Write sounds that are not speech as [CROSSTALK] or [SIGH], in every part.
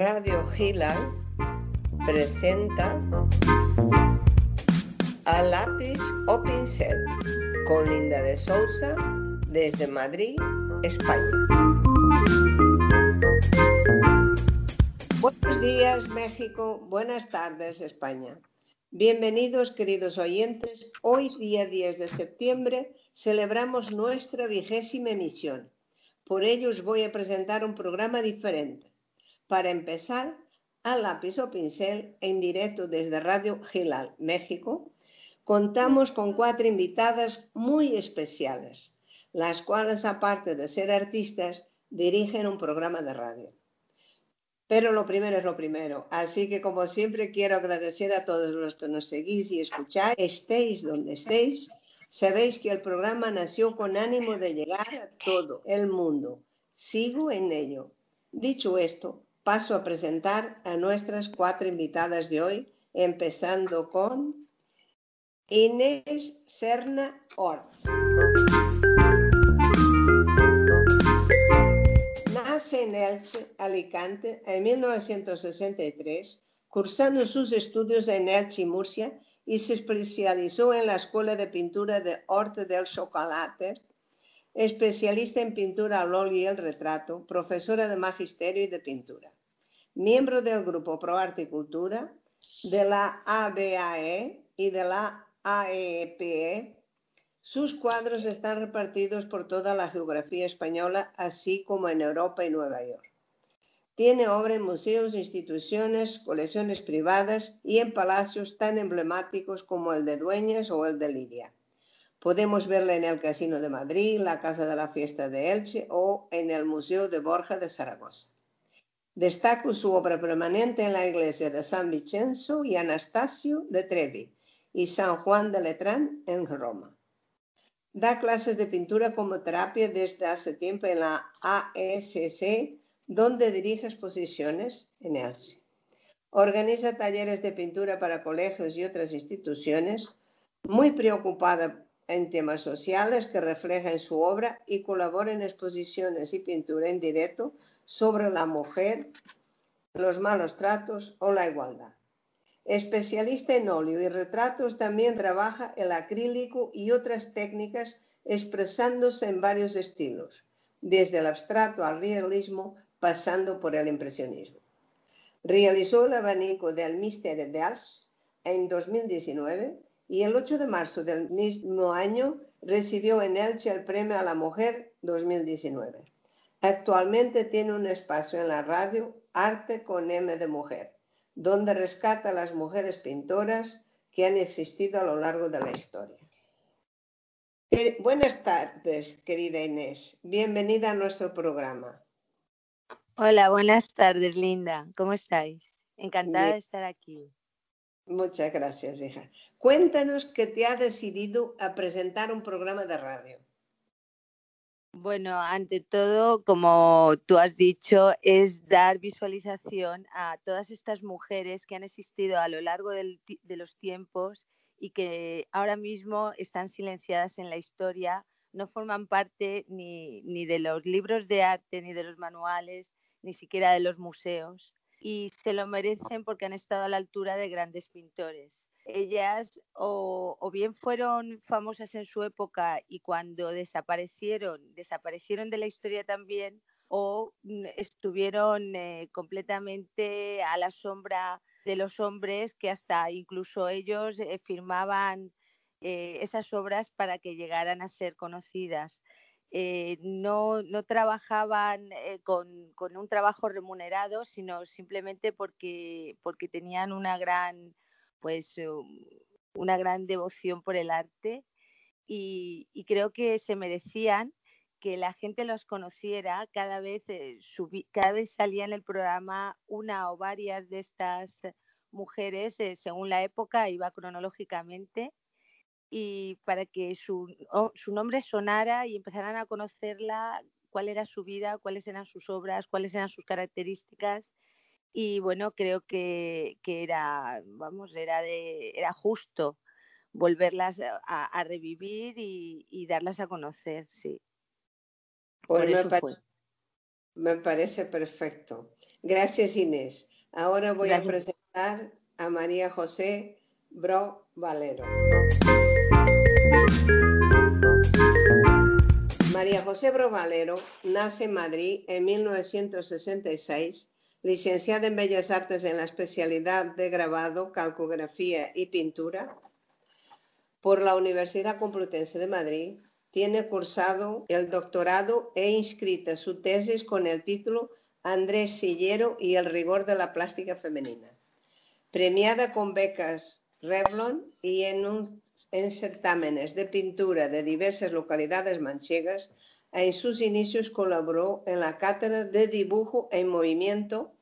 Radio Gila presenta a lápiz o pincel con Linda de Sousa desde Madrid, España. Buenos días México, buenas tardes España. Bienvenidos queridos oyentes. Hoy día 10 de septiembre celebramos nuestra vigésima emisión. Por ello os voy a presentar un programa diferente. Para empezar, a lápiz o pincel en directo desde Radio Gilal, México, contamos con cuatro invitadas muy especiales, las cuales aparte de ser artistas, dirigen un programa de radio. Pero lo primero es lo primero. Así que como siempre quiero agradecer a todos los que nos seguís y escucháis, estéis donde estéis. Sabéis que el programa nació con ánimo de llegar a todo el mundo. Sigo en ello. Dicho esto, paso a presentar a nuestras cuatro invitadas de hoy, empezando con Inés Serna Orts. Nace en Elche, Alicante, en 1963, cursando sus estudios en Elche y Murcia y se especializó en la Escuela de Pintura de Horta del Chocolate, especialista en pintura al óleo y el retrato, profesora de magisterio y de pintura. Miembro del grupo Pro Arte y Cultura, de la ABAE y de la AEPE, sus cuadros están repartidos por toda la geografía española, así como en Europa y Nueva York. Tiene obra en museos, instituciones, colecciones privadas y en palacios tan emblemáticos como el de Dueñas o el de Lidia. Podemos verla en el Casino de Madrid, la Casa de la Fiesta de Elche o en el Museo de Borja de Zaragoza. Destaca su obra permanente en la iglesia de San Vincenzo y Anastasio de Trevi y San Juan de Letrán en Roma. Da clases de pintura como terapia desde hace tiempo en la ASC, donde dirige exposiciones en Elche. Organiza talleres de pintura para colegios y otras instituciones, muy preocupada en temas sociales que refleja en su obra y colabora en exposiciones y pintura en directo sobre la mujer, los malos tratos o la igualdad. Especialista en óleo y retratos, también trabaja el acrílico y otras técnicas expresándose en varios estilos, desde el abstracto al realismo, pasando por el impresionismo. Realizó el abanico del Mister de en 2019 y el 8 de marzo del mismo año recibió en Elche el Premio a la Mujer 2019. Actualmente tiene un espacio en la radio Arte con M de Mujer donde rescata a las mujeres pintoras que han existido a lo largo de la historia. Eh, buenas tardes, querida Inés. Bienvenida a nuestro programa. Hola, buenas tardes, Linda. ¿Cómo estáis? Encantada de estar aquí. Muchas gracias, hija. Cuéntanos qué te ha decidido a presentar un programa de radio. Bueno, ante todo, como tú has dicho, es dar visualización a todas estas mujeres que han existido a lo largo de los tiempos y que ahora mismo están silenciadas en la historia, no forman parte ni de los libros de arte, ni de los manuales, ni siquiera de los museos, y se lo merecen porque han estado a la altura de grandes pintores ellas o, bien fueron famosas en su época y cuando desaparecieron, desaparecieron de la historia también, o mm, estuvieron eh, completamente a la sombra de los hombres que hasta incluso ellos eh, firmaban eh, esas obras para que llegaran a ser conocidas. No, no, trabajaban con, con, un trabajo remunerado, sino simplemente porque, porque tenían una gran pues um, una gran devoción por el arte. Y, creo que se merecían que la gente los conociera, cada vez, eh, cada vez salía en el programa una o varias de estas mujeres, eh, según la época, iba cronológicamente, y para que su, su, nombre sonara y empezaran a conocerla, cuál era su vida, cuáles eran sus obras, cuáles eran sus características y bueno, creo que, era, vamos, era, de, era justo volverlas a, revivir y, darlas a conocer, sí. Pues me, Me parece perfecto. Gracias, Inés. Ahora voy a presentar a María José Bro Valero. María José Bro Valero nace en Madrid en 1966, licenciada en Bellas Artes en la especialidad de grabado, calcografía y pintura por la Universidad Complutense de Madrid. Tiene cursado el doctorado e inscrita su tesis con el título Andrés Sillero y el rigor de la plástica femenina. Premiada con becas Revlon y en, certámenes de pintura de diversas localidades manchegas, en sus inicios colaboró en la cátedra de dibujo en movimiento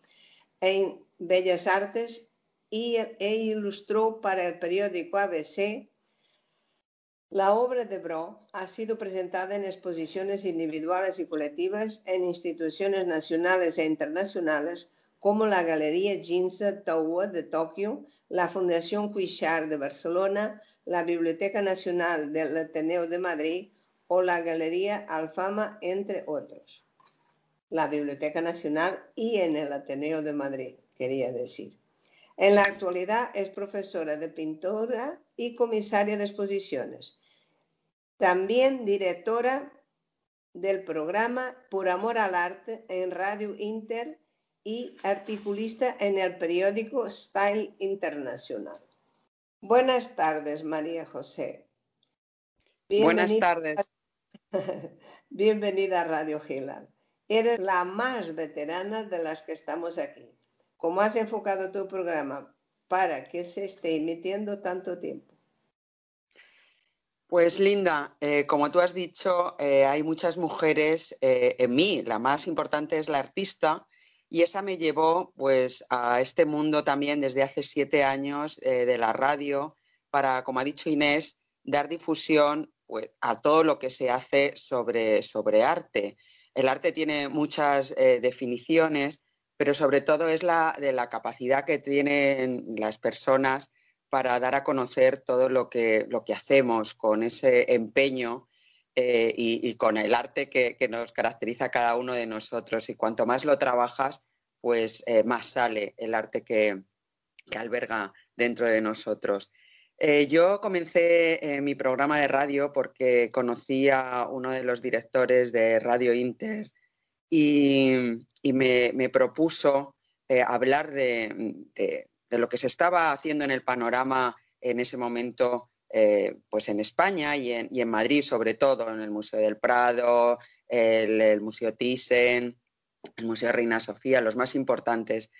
en Bellas Artes y, e ilustró para el periódico ABC la obra de Bro ha sido presentada en exposiciones individuales y colectivas en instituciones nacionales e internacionales como la Galería Ginza Tower de Tokio, la Fundación Cuixart de Barcelona, la Biblioteca Nacional del Ateneo de Madrid o la Galería Alfama, entre otros. La Biblioteca Nacional y en el Ateneo de Madrid, quería decir. En la actualidad es profesora de pintura y comisaria de exposiciones. También directora del programa Por Amor al Arte en Radio Inter y articulista en el periódico Style Internacional. Buenas tardes, María José. Buenas tardes. [LAUGHS] Bienvenida a Radio Gilal. Eres la más veterana de las que estamos aquí. ¿Cómo has enfocado tu programa para que se esté emitiendo tanto tiempo? Pues Linda, eh, como tú has dicho, eh, hay muchas mujeres eh, en mí. La más importante es la artista y esa me llevó pues a este mundo también desde hace siete años de la radio para, como ha dicho Inés, dar difusión pues, a todo lo que se hace sobre, sobre arte. El arte tiene muchas definiciones pero sobre todo es la de la capacidad que tienen las personas para dar a conocer todo lo que, lo que hacemos con ese empeño eh, y, con el arte que, nos caracteriza a cada uno de nosotros. Y cuanto más lo trabajas, pues eh, más sale el arte que, alberga dentro de nosotros. Eh, yo comencé mi programa de radio porque conocí a uno de los directores de Radio Inter, y, me, propuso hablar de, lo que se estaba haciendo en el panorama en ese momento, eh, pues en España y en, Madrid, sobre todo, en el Museo del Prado, el Museo Thyssen, el Museo Reina Sofía, los más importantes.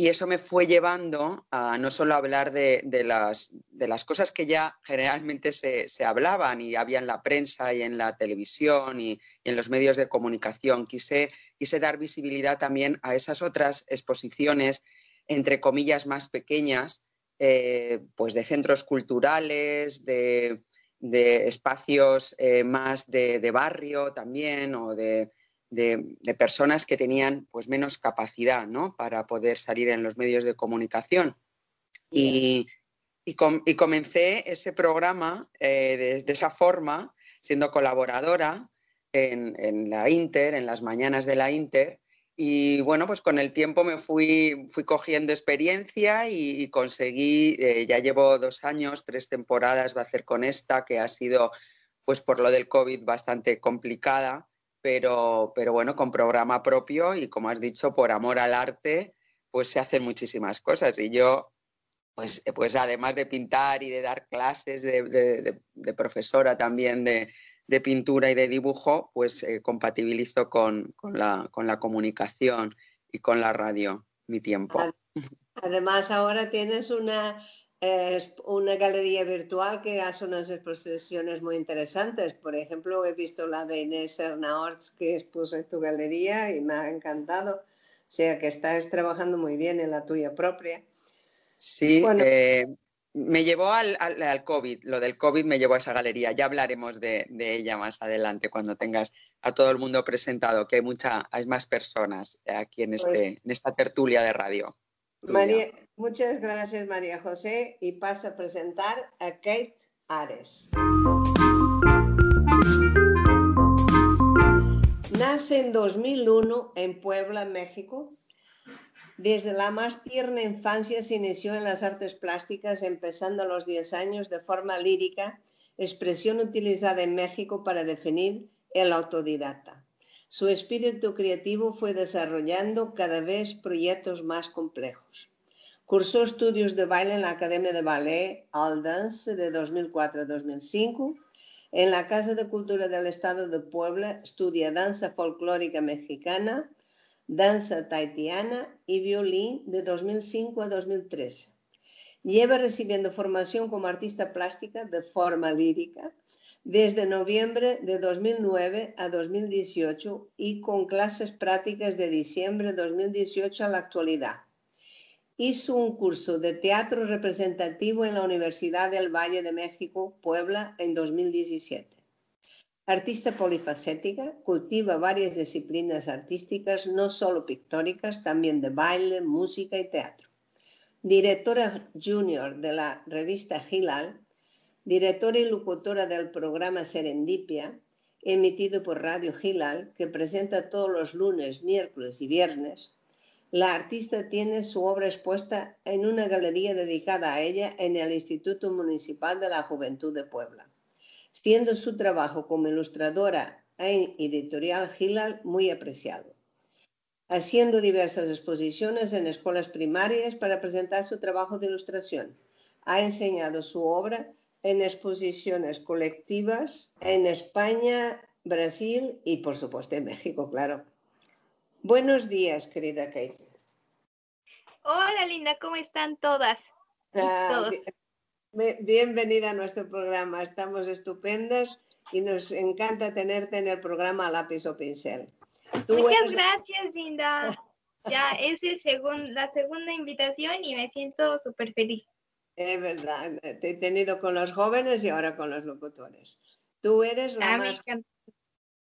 Y eso me fue llevando a no solo hablar de, las, cosas que ya generalmente se, hablaban y había en la prensa y en la televisión y, en los medios de comunicación. Quise dar visibilidad también a esas otras exposiciones, entre comillas, más pequeñas, eh, pues de centros culturales, de, espacios eh, más de, barrio también o de, de, personas que tenían pues, menos capacidad ¿no? para poder salir en los medios de comunicación. Y, y, comencé ese programa eh, de, esa forma, siendo colaboradora en, la Inter, en las mañanas de la Inter. Y bueno, pues con el tiempo me fui, fui cogiendo experiencia y, conseguí, eh, ya llevo dos años, tres temporadas va a hacer con esta, que ha sido, pues por lo del COVID, bastante complicada pero, pero bueno, con programa propio y como has dicho, por amor al arte, pues se hacen muchísimas cosas. Y yo, pues, pues además de pintar y de dar clases de, profesora también de, pintura y de dibujo, pues eh, compatibilizo con, la, con la comunicación y con la radio mi tiempo. Además, ahora tienes una es una galería virtual que hace unas exposiciones muy interesantes. Por ejemplo, he visto la de Inés Ernaorts que expuso en tu galería y me ha encantado. O sea que estás trabajando muy bien en la tuya propia. Sí, eh, me llevó al, al, COVID. Lo del COVID me llevó a esa galería. Ya hablaremos de, de, ella más adelante cuando tengas a todo el mundo presentado, que hay, mucha, hay más personas aquí en, pues este, en esta tertulia de radio. María, muchas gracias María José y paso a presentar a Kate Ares. Nace en 2001 en Puebla, México. Desde la más tierna infancia se inició en las artes plásticas, empezando a los 10 años de forma lírica, expresión utilizada en México para definir el autodidacta. Su espíritu creativo fue desarrollando cada vez proyectos más complejos. Cursó estudios de baile en la Academia de Ballet All Dance de 2004 a 2005. En la Casa de Cultura del Estado de Puebla estudia danza folclórica mexicana, danza taitiana y violín de 2005 a 2013. Lleva recibiendo formación como artista plástica de forma lírica desde noviembre de 2009 a 2018 y con clases prácticas de diciembre de 2018 a la actualidad. Hizo un curso de teatro representativo en la Universidad del Valle de México, Puebla, en 2017. Artista polifacética, cultiva varias disciplinas artísticas, no solo pictóricas, también de baile, música y teatro. Directora junior de la revista Hilal, directora y locutora del programa Serendipia, emitido por Radio Gilal, que presenta todos los lunes, miércoles y viernes. La artista tiene su obra expuesta en una galería dedicada a ella en el Instituto Municipal de la Juventud de Puebla, siendo su trabajo como ilustradora en Editorial Gilal muy apreciado haciendo diversas exposiciones en escuelas primarias para presentar su trabajo de ilustración. Ha enseñado su obra en exposiciones colectivas en España, Brasil y por supuesto en México, claro. Buenos días, querida Kate. Hola, Linda, ¿cómo están todas? Ah, bienvenida a nuestro programa. Estamos estupendas y nos encanta tenerte en el programa Lápiz o Pincel. Muchas gracias, Linda. [LAUGHS] Ya es la segunda invitación y me siento súper feliz. Es verdad, te he tenido con los jóvenes y ahora con los locutores. Tú eres la, ah, más,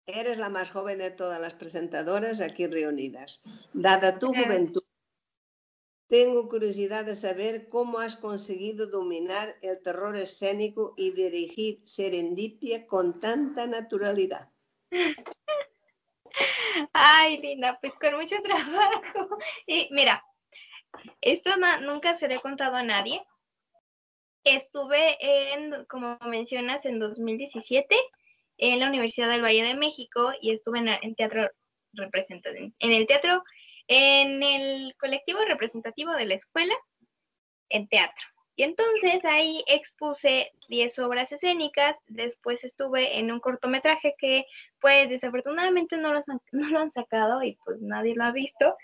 eres la más joven de todas las presentadoras aquí reunidas. Dada tu juventud, tengo curiosidad de saber cómo has conseguido dominar el terror escénico y dirigir Serendipia con tanta naturalidad. [LAUGHS] Ay, Linda, pues con mucho [LAUGHS] trabajo. Y mira, esto nunca se lo he contado a nadie, Estuve en, como mencionas, en 2017 en la Universidad del Valle de México y estuve en, teatro representativo, en el teatro, en el colectivo representativo de la escuela, en teatro. Y entonces ahí expuse 10 obras escénicas, después estuve en un cortometraje que pues desafortunadamente no lo, [LAUGHS] no lo han sacado y pues nadie lo ha visto,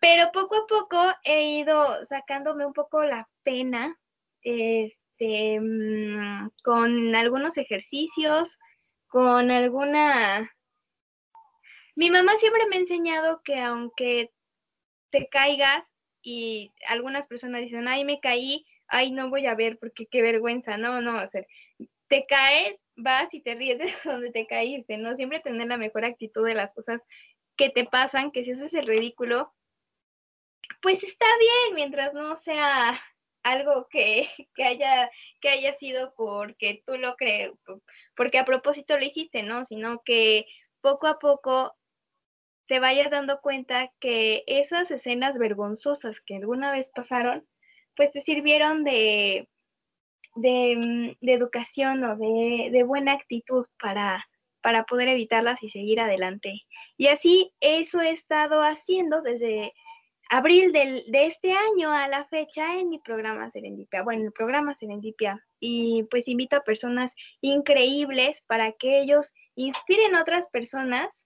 pero poco a poco he ido sacándome un poco la pena este, mm, con algunos ejercicios, con alguna... Mi mamá siempre me ha enseñado que aunque te caigas y algunas personas dicen, ay, me caí, ay, no voy a ver porque qué vergüenza, no, no, o sea, te caes, vas y te ríes [LAUGHS] de donde te caíste, ¿no? Siempre tener la mejor actitud de las cosas que te pasan, que si haces el ridículo, pues está bien, mientras no sea algo que, [LAUGHS] haya, que haya sido porque tú lo crees, porque a propósito lo hiciste, ¿no? Sino que poco a poco te vayas dando cuenta que esas escenas vergonzosas que alguna vez pasaron, pues te sirvieron de, de, mm, educación o de, de buena actitud para, para poder evitarlas y seguir adelante. Y así eso he estado haciendo desde abril del, de este año a la fecha en mi programa Serendipia, bueno, el programa Serendipia. Y pues invito a personas increíbles para que ellos inspiren a otras personas.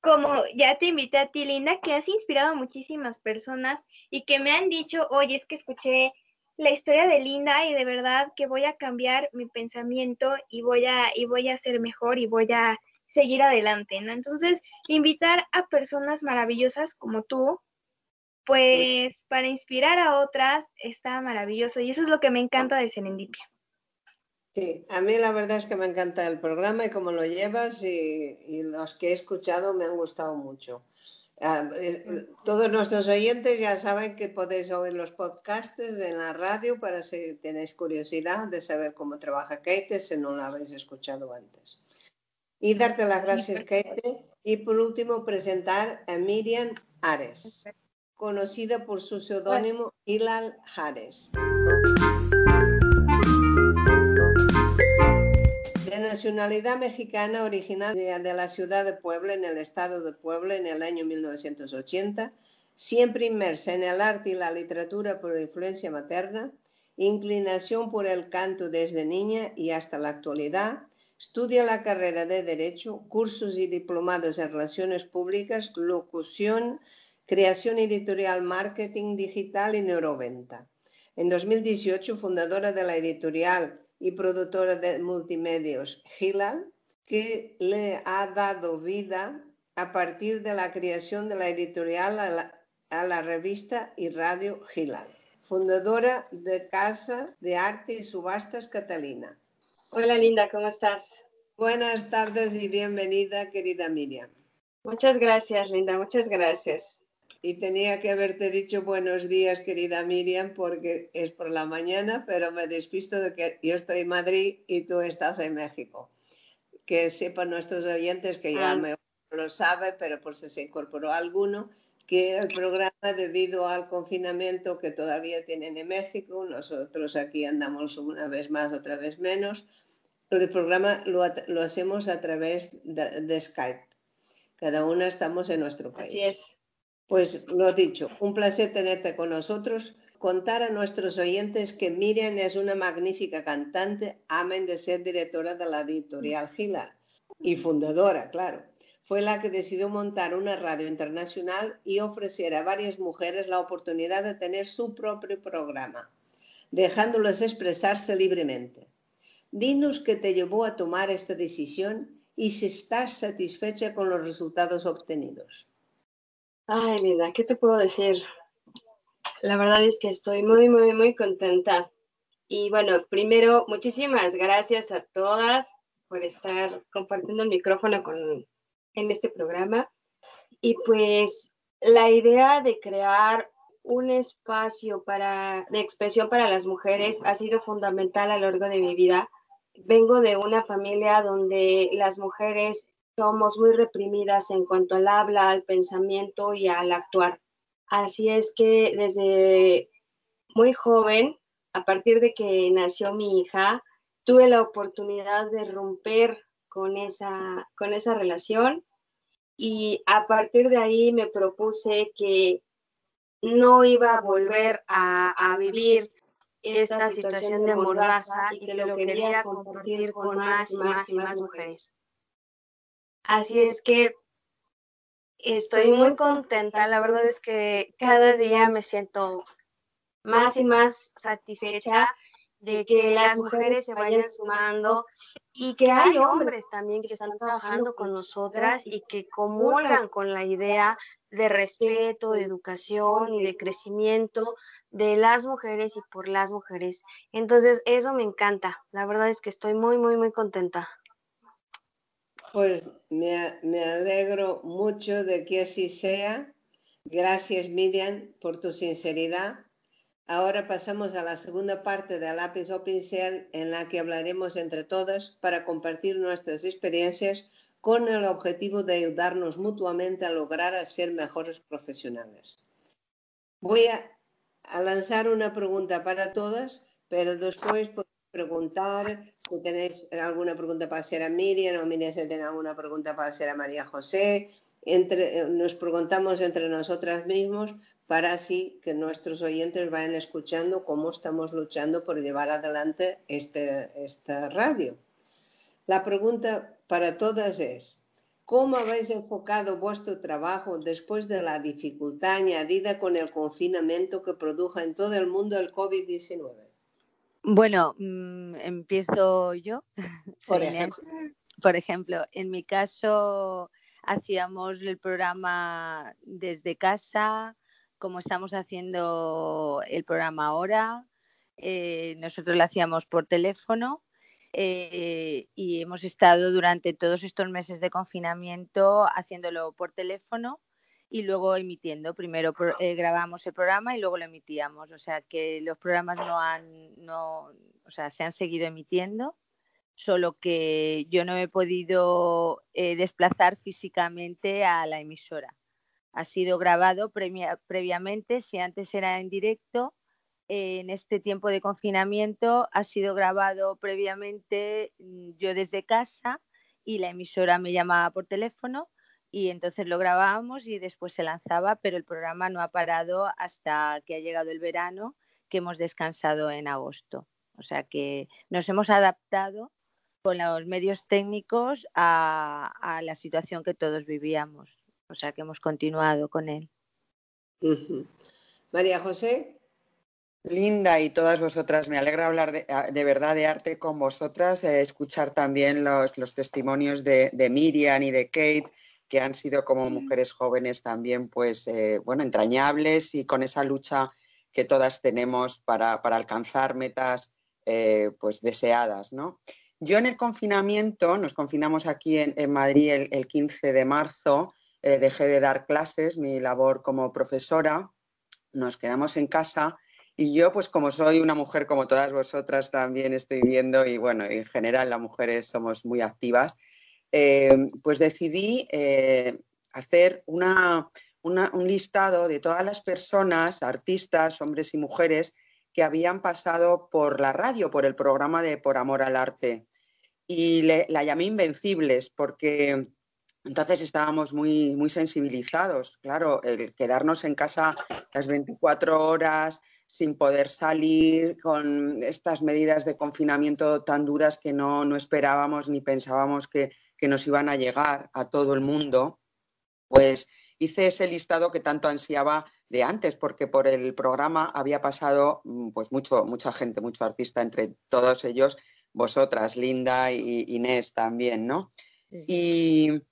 Como ya te invité a ti, Linda, que has inspirado a muchísimas personas y que me han dicho, oye, es que escuché la historia de Linda y de verdad que voy a cambiar mi pensamiento y voy a, y voy a ser mejor y voy a seguir adelante, ¿no? Entonces, invitar a personas maravillosas como tú, pues para inspirar a otras está maravilloso y eso es lo que me encanta de Serendipia. Sí, a mí la verdad es que me encanta el programa y cómo lo llevas y, los que he escuchado me han gustado mucho. Ah, eh, todos nuestros oyentes ya saben que podéis oír los podcasts en la radio para si tenéis curiosidad de saber cómo trabaja Kate si no lo habéis escuchado antes. Y darte las gracias, Kate, Y por último, presentar a Miriam Ares, conocida por su seudónimo Hilal Ares. Nacionalidad mexicana, originaria de la ciudad de Puebla, en el estado de Puebla, en el año 1980, siempre inmersa en el arte y la literatura por influencia materna, inclinación por el canto desde niña y hasta la actualidad, estudia la carrera de Derecho, cursos y diplomados en Relaciones Públicas, locución, creación editorial, marketing digital y neuroventa. En 2018, fundadora de la editorial y productora de multimedios Hilal, que le ha dado vida a partir de la creación de la editorial a la, a la revista y radio Hilal. Fundadora de Casa de Arte y Subastas Catalina. Hola Linda, ¿cómo estás? Buenas tardes y bienvenida, querida Miriam. Muchas gracias, Linda, muchas gracias. Y tenía que haberte dicho buenos días, querida Miriam, porque es por la mañana, pero me despisto de que yo estoy en Madrid y tú estás en México. Que sepan nuestros oyentes que ya Ah. me lo sabe, pero por si se incorporó alguno, que el programa, debido al confinamiento que todavía tienen en México, nosotros aquí andamos una vez más, otra vez menos, el programa lo, hacemos a través de, de Skype. Cada una estamos en nuestro país. Así es. Pues lo dicho, un placer tenerte con nosotros. Contar a nuestros oyentes que Miriam es una magnífica cantante, amén de ser directora de la editorial Gila y fundadora, claro. Fue la que decidió montar una radio internacional y ofrecer a varias mujeres la oportunidad de tener su propio programa, dejándolas expresarse libremente. Dinos qué te llevó a tomar esta decisión y si estás satisfecha con los resultados obtenidos. Ay, Linda, ¿qué te puedo decir? La verdad es que estoy muy, muy, muy contenta. Y bueno, primero, muchísimas gracias a todas por estar compartiendo el micrófono con, en este programa. Y pues la idea de crear un espacio para, de expresión para las mujeres ha sido fundamental a lo largo de mi vida. Vengo de una familia donde las mujeres somos muy reprimidas en cuanto al habla, al pensamiento y al actuar. Así es que desde muy joven, a partir de que nació mi hija, tuve la oportunidad de romper con esa, con esa relación y a partir de ahí me propuse que no iba a volver a, a vivir esta situación de mordaza y que lo quería compartir con más y más y más mujeres. Así es que estoy muy contenta. La verdad es que cada día me siento más y más satisfecha de que las mujeres se vayan sumando y que hay hombres también que están trabajando con nosotras y que comulgan con la idea de respeto, de educación y de crecimiento de las mujeres y por las mujeres. Entonces, eso me encanta. La verdad es que estoy muy, muy, muy contenta. Pues me, me, alegro mucho de que así sea. Gracias, Miriam, por tu sinceridad. Ahora pasamos a la segunda parte de Lápiz o Pincel, en la que hablaremos entre todas para compartir nuestras experiencias con el objetivo de ayudarnos mutuamente a lograr a ser mejores profesionales. Voy a, a lanzar una pregunta para todas, pero después preguntar si tenéis alguna pregunta para hacer a Miriam o Miriam si tiene alguna pregunta para hacer a María José. Entre, nos preguntamos entre nosotras mismos para así que nuestros oyentes vayan escuchando cómo estamos luchando por llevar adelante este, esta radio. La pregunta para todas es, ¿cómo habéis enfocado vuestro trabajo después de la dificultad añadida con el confinamiento que produjo en todo el mundo el COVID-19? Bueno, mmm, empiezo yo. [LAUGHS] Por ejemplo. Por ejemplo, en mi caso hacíamos el programa desde casa, como estamos haciendo el programa ahora. Eh, nosotros lo hacíamos por teléfono eh, y hemos estado durante todos estos meses de confinamiento haciéndolo por teléfono y luego emitiendo. Primero eh, grabamos el programa y luego lo emitíamos. O sea que los programas no han, no, o sea, se han seguido emitiendo solo que yo no he podido eh, desplazar físicamente a la emisora. Ha sido grabado previamente, si antes era en directo, en este tiempo de confinamiento ha sido grabado previamente mm, yo desde casa y la emisora me llamaba por teléfono y entonces lo grabábamos y después se lanzaba, pero el programa no ha parado hasta que ha llegado el verano, que hemos descansado en agosto. O sea que nos hemos adaptado con los medios técnicos a, la situación que todos vivíamos. O sea que hemos continuado con él. María José. Linda y todas vosotras, me alegra hablar de, verdad de arte con vosotras, eh, escuchar también los, testimonios de, Miriam y de Kate, que han sido como mujeres jóvenes también, pues, eh, bueno, entrañables y con esa lucha que todas tenemos para, alcanzar metas, eh, pues, deseadas, ¿no? Yo en el confinamiento, nos confinamos aquí en, Madrid el, 15 de marzo, dejé de dar clases, mi labor como profesora, nos quedamos en casa y yo, pues como soy una mujer como todas vosotras también estoy viendo, y bueno, en general las mujeres somos muy activas, eh, pues decidí eh, hacer una, un listado de todas las personas, artistas, hombres y mujeres, que habían pasado por la radio, por el programa de Por Amor al Arte. Y la llamé Invencibles porque entonces estábamos muy, muy sensibilizados. Claro, el quedarnos en casa las 24 horas, sin poder salir, con estas medidas de confinamiento tan duras que no, esperábamos ni pensábamos que, nos iban a llegar a todo el mundo, pues hice ese listado que tanto ansiaba de antes, porque por el programa había pasado mm, pues mucho, mucha gente, mucho artista, entre todos ellos, vosotras, Linda y Inés también, ¿no? Y,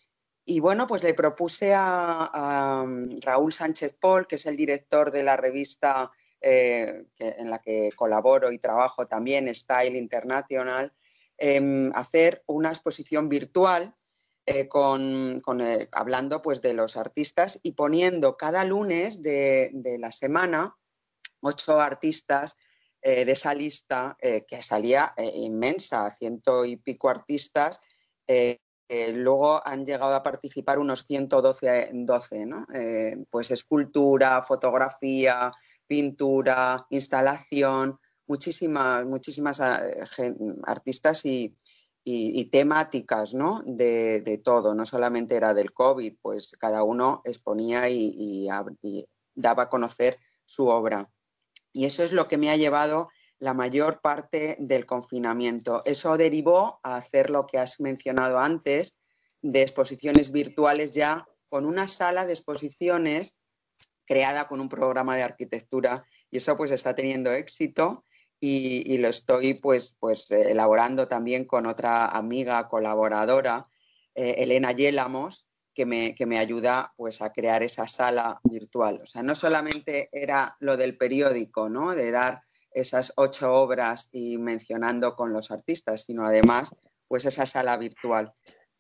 bueno, pues le propuse a, a, mm, Raúl Sánchez Paul, que es el director de la revista eh, en la que colaboro y trabajo también, Style International, em, hacer una exposición virtual eh, con, eh, hablando pues, de los artistas y poniendo cada lunes de, la semana ocho artistas de esa lista que salía inmensa, ciento y pico artistas. luego han llegado a participar unos 112, 12, ¿no? pues escultura, fotografía, pintura, instalación, muchísimas, muchísimas eh, artistas y, temáticas ¿no? de, todo, no solamente era del COVID, pues cada uno exponía y, daba a conocer su obra. Y eso es lo que me ha llevado la mayor parte del confinamiento. Eso derivó a hacer lo que has mencionado antes, de exposiciones virtuales ya con una sala de exposiciones creada con un programa de arquitectura y eso pues está teniendo éxito y, lo estoy pues, pues elaborando también con otra amiga colaboradora, eh, Elena Yélamos, que me, que me ayuda pues a crear esa sala virtual. O sea, no solamente era lo del periódico, ¿no? De dar esas ocho obras y mencionando con los artistas, sino además pues esa sala virtual.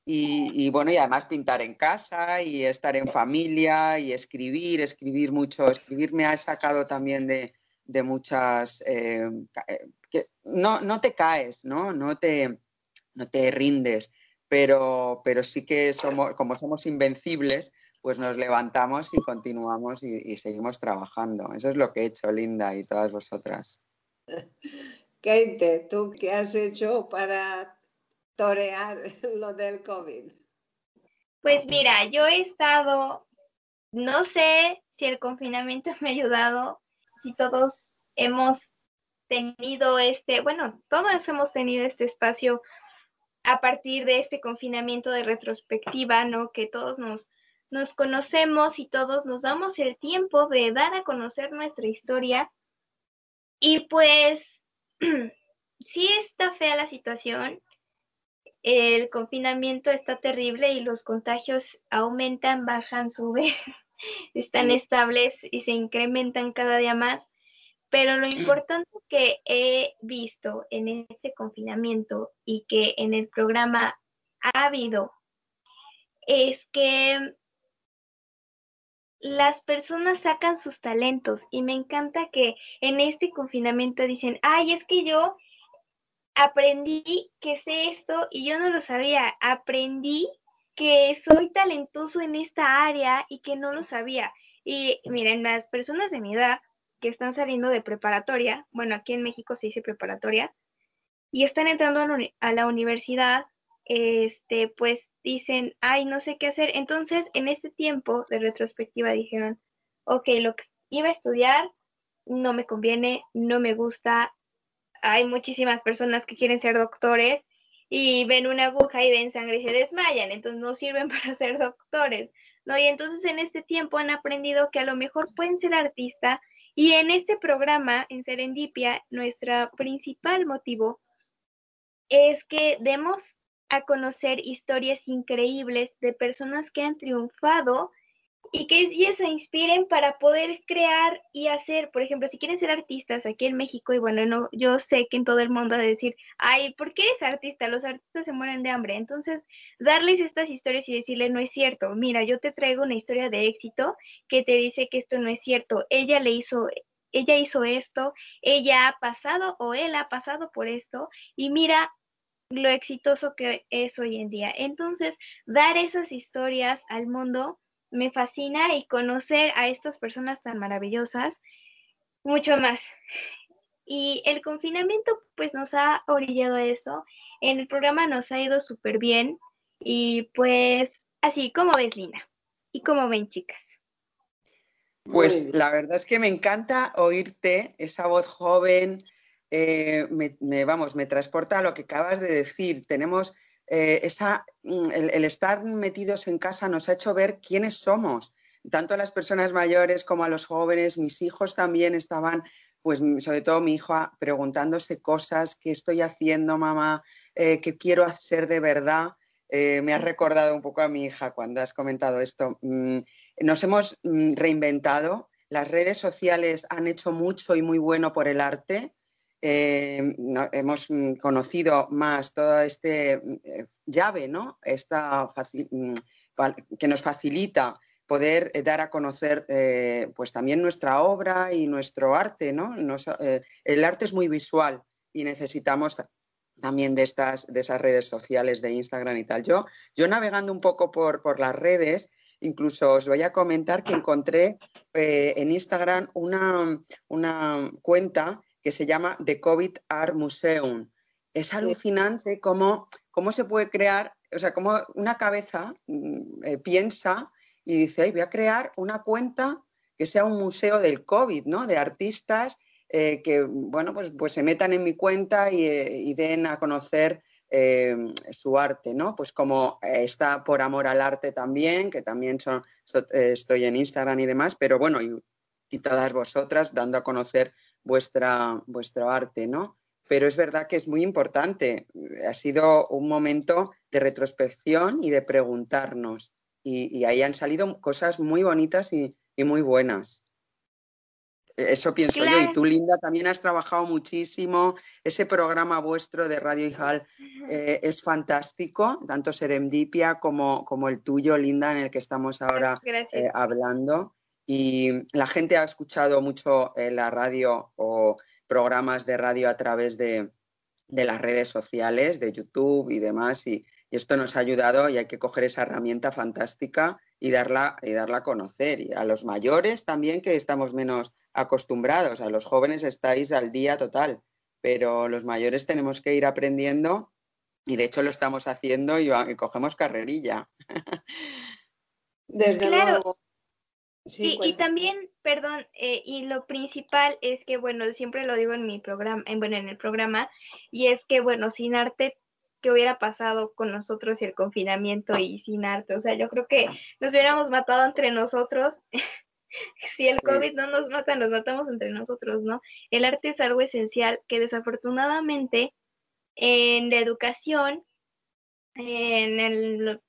Y, bueno, y además pintar en casa y estar en familia y escribir, escribir mucho. Escribir me ha sacado también de, muchas... Eh, eh, que no, no, te caes, ¿no? No te, no te rindes, pero, pero sí que somos, como somos invencibles, pues nos levantamos y continuamos y, y seguimos trabajando. Eso es lo que he hecho, Linda, y todas vosotras. [LAUGHS] Kate, ¿tú qué has hecho para torear [LAUGHS] lo del COVID? Pues mira, yo he estado, no sé si el confinamiento me ha ayudado, si todos hemos tenido este, bueno, todos hemos tenido este espacio a partir de este confinamiento de retrospectiva, ¿no? Que todos nos, nos conocemos y todos nos damos el tiempo de dar a conocer nuestra historia. Y pues, [CLEARS THROAT] sí está fea la situación, el confinamiento está terrible y los contagios aumentan, bajan, suben, [LAUGHS] [LAUGHS] están estables y se incrementan cada día más. Pero lo importante que he visto en este confinamiento y que en el programa ha habido es que las personas sacan sus talentos y me encanta que en este confinamiento dicen, ay, es que yo aprendí que sé esto y yo no lo sabía. Aprendí que soy talentoso en esta área y que no lo sabía. Y miren, las personas de mi edad que están saliendo de preparatoria, bueno, aquí en México se dice preparatoria, y están entrando a la universidad, este, pues dicen, ay, no sé qué hacer. Entonces, en este tiempo de retrospectiva dijeron, ok, lo que iba a estudiar no me conviene, no me gusta. Hay muchísimas personas que quieren ser doctores y ven una aguja y ven sangre y se desmayan, entonces no sirven [LAUGHS] para ser doctores, ¿no? Y entonces en este tiempo han aprendido que a lo mejor pueden ser artistas y en este programa, en Serendipia, nuestro principal motivo es que demos a conocer historias increíbles de personas que han triunfado y que eso inspiren para poder crear y hacer, por ejemplo, si quieren ser artistas aquí en México, y bueno, no, yo sé que en todo el mundo a decir, ay, ¿por qué eres artista? Los artistas se mueren de hambre. Entonces, darles estas historias y decirle, no es cierto, mira, yo te traigo una historia de éxito que te dice que esto no es cierto. Ella le hizo, ella hizo esto, ella ha pasado o él ha pasado por esto, y mira lo exitoso que es hoy en día. Entonces, dar esas historias al mundo me fascina y conocer a estas personas tan maravillosas, mucho más. Y el confinamiento pues nos ha orillado a eso. En el programa nos ha ido súper bien y pues así, como ves, Lina? ¿Y cómo ven, chicas? Pues la verdad es que me encanta oírte, esa voz joven, eh, me, vamos, me transporta a lo que acabas de decir. Tenemos eh, mm, el, estar metidos en casa nos ha hecho ver quiénes somos, tanto a las personas mayores como a los jóvenes. Mis hijos también estaban, pues sobre todo mi hijo, preguntándose cosas, ¿qué estoy haciendo, mamá? Eh, ¿Qué quiero hacer de verdad? Eh, me has recordado un poco a mi hija cuando has comentado esto. Mm, nos hemos mm, reinventado, las redes sociales han hecho mucho y muy bueno por el arte. Eh, hemos mm, conocido más toda esta eh, llave, ¿no? Esta mm, que nos facilita poder eh, dar a conocer pues también nuestra obra y nuestro arte, ¿no? el arte es muy visual y necesitamos también de, estas, de esas redes sociales de Instagram y tal. Yo, yo navegando un poco por, por las redes, incluso os voy a comentar que encontré en Instagram una, una cuenta que se llama The COVID Art Museum. Es alucinante cómo, cómo se puede crear, o sea, cómo una cabeza mm, eh, piensa y dice, voy a crear una cuenta que sea un museo del COVID, ¿no? De artistas eh, que, bueno, pues, pues se metan en mi cuenta y, eh, den a conocer su arte, ¿no? Pues como está por amor al arte también, que también son, estoy en Instagram y demás, pero bueno, y, y, todas vosotras dando a conocer vuestra, vuestro arte, ¿no? Pero es verdad que es muy importante. Ha sido un momento de retrospección y de preguntarnos. Y, ahí han salido cosas muy bonitas y, muy buenas. Eso pienso yo. Y tú, Linda, también has trabajado muchísimo. Ese programa vuestro de Radio Hijal eh, es fantástico, tanto Serendipia como, como el tuyo, Linda, en el que estamos ahora eh, hablando y la gente ha escuchado mucho eh, la radio o programas de radio a través de, las redes sociales, de YouTube y demás, y, esto nos ha ayudado y hay que coger esa herramienta fantástica y darla, y darla a conocer. Y a los mayores también, que estamos menos acostumbrados, a los jóvenes estáis al día total, pero los mayores tenemos que ir aprendiendo y de hecho lo estamos haciendo y, cogemos carrerilla. [LAUGHS] Desde luego. Sí, y también, perdón, eh, y lo principal es que, bueno, siempre lo digo en mi programa, en, bueno, en el programa, y es que, bueno, sin arte, ¿qué hubiera pasado con nosotros y el confinamiento y sin arte? O sea, yo creo que nos hubiéramos matado entre nosotros. [LAUGHS] si el COVID no nos mata, nos matamos entre nosotros, ¿no? El arte es algo esencial que desafortunadamente en la educación, en el,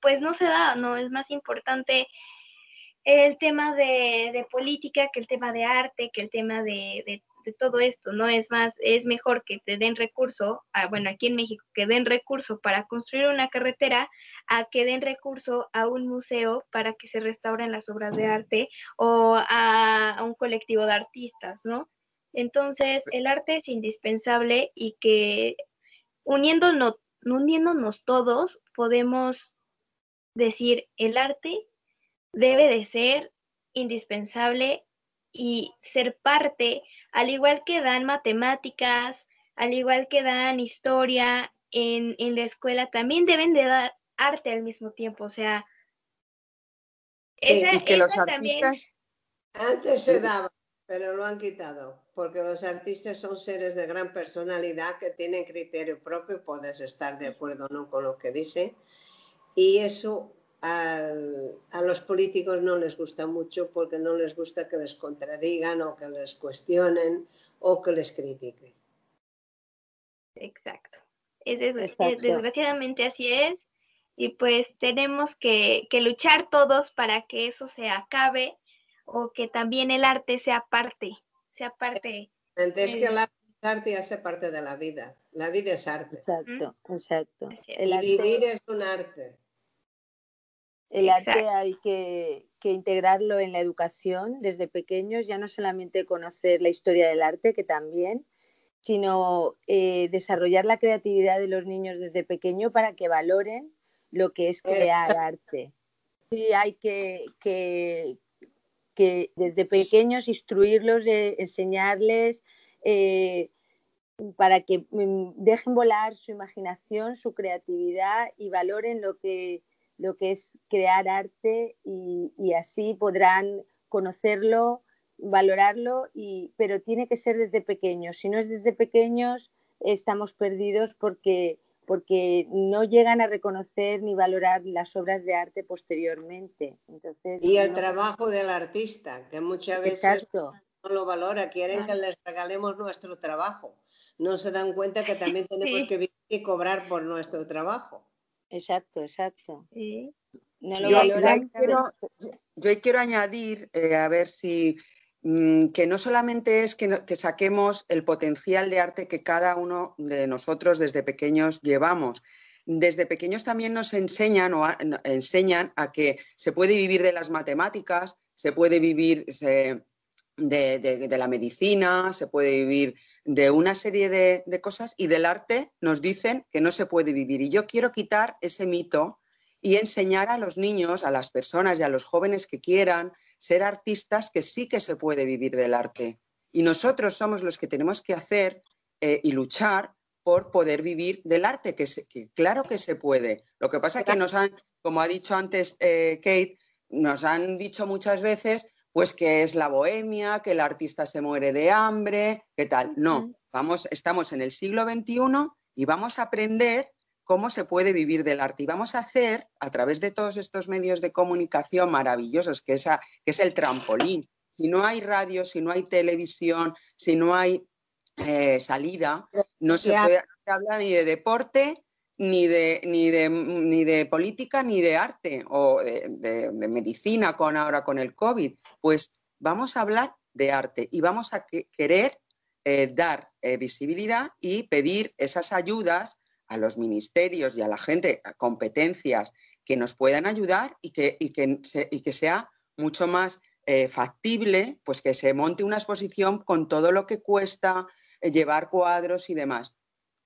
pues no se da, ¿no? Es más importante el tema de, política que el tema de arte, que el tema de, todo esto, ¿no? Es más, es mejor que te den recurso, bueno, aquí en México, que den recurso para construir una carretera, a que den recurso a un museo para que se restauren las obras de arte o a, un colectivo de artistas, ¿no? Entonces, el arte es indispensable y que uniéndonos, uniéndonos todos, podemos decir, el arte debe de ser indispensable y ser parte, al igual que dan matemáticas, al igual que dan historia en, la escuela, también deben de dar arte al mismo tiempo. O sea, y que los artistas... Antes se daba, pero lo han quitado, porque los artistas son seres de gran personalidad que tienen criterio propio, puedes estar de acuerdo o no con lo que dicen, y eso a los políticos no les gusta mucho porque no les gusta que les contradigan o que les cuestionen o que les critiquen. Exacto. Es, Desgraciadamente así es. Y pues tenemos que, luchar todos para que eso se acabe o que también el arte sea parte, sea parte. Es que el arte hace parte de la vida. La vida es arte. Exacto, exacto. El vivir es un arte. El arte hay que, integrarlo en la educación desde pequeños, ya no solamente conocer la historia del arte, que también, sino eh, desarrollar la creatividad de los niños desde pequeño para que valoren lo que es crear arte. Sí, hay que, que, desde pequeños instruirlos, enseñarles eh, para que mm, dejen volar su imaginación, su creatividad y valoren lo que lo que es crear arte y, así podrán conocerlo, valorarlo, y, pero tiene que ser desde pequeños. Si no es desde pequeños, estamos perdidos porque, porque no llegan a reconocer ni valorar las obras de arte posteriormente. Entonces, y el trabajo del artista, que muchas veces no lo valora, quieren que les regalemos nuestro trabajo. No se dan cuenta que también [LAUGHS] tenemos que vivir y cobrar por nuestro trabajo. Exacto, exacto. No lo yo, yo, quiero, añadir, eh, a ver si, mm, que no solamente es que, que, saquemos el potencial de arte que cada uno de nosotros desde pequeños llevamos. Desde pequeños también nos enseñan o enseñan a que se puede vivir de las matemáticas, se puede vivir de, la medicina, se puede vivir de una serie de, cosas y del arte nos dicen que no se puede vivir. Y yo quiero quitar ese mito y enseñar a los niños, a las personas y a los jóvenes que quieran ser artistas que sí que se puede vivir del arte. Y nosotros somos los que tenemos que hacer eh, y luchar por poder vivir del arte, que, claro que se puede. Lo que pasa es que nos han, como ha dicho antes eh, Kate, nos han dicho muchas veces pues que es la bohemia, que el artista se muere de hambre, ¿qué tal? No, vamos, estamos en el siglo XXI y vamos a aprender cómo se puede vivir del arte y vamos a hacer a través de todos estos medios de comunicación maravillosos, que, esa, que es el trampolín. Si no hay radio, si no hay televisión, si no hay eh, salida, no se puede hablar ni de deporte, ni de, ni de, ni de política ni de arte o de, medicina con ahora con el COVID. Pues vamos a hablar de arte y vamos a querer eh, dar eh, visibilidad y pedir esas ayudas a los ministerios y a la gente, a competencias que nos puedan ayudar y que, y que, y que sea mucho más eh, factible, pues que se monte una exposición con todo lo que cuesta llevar cuadros y demás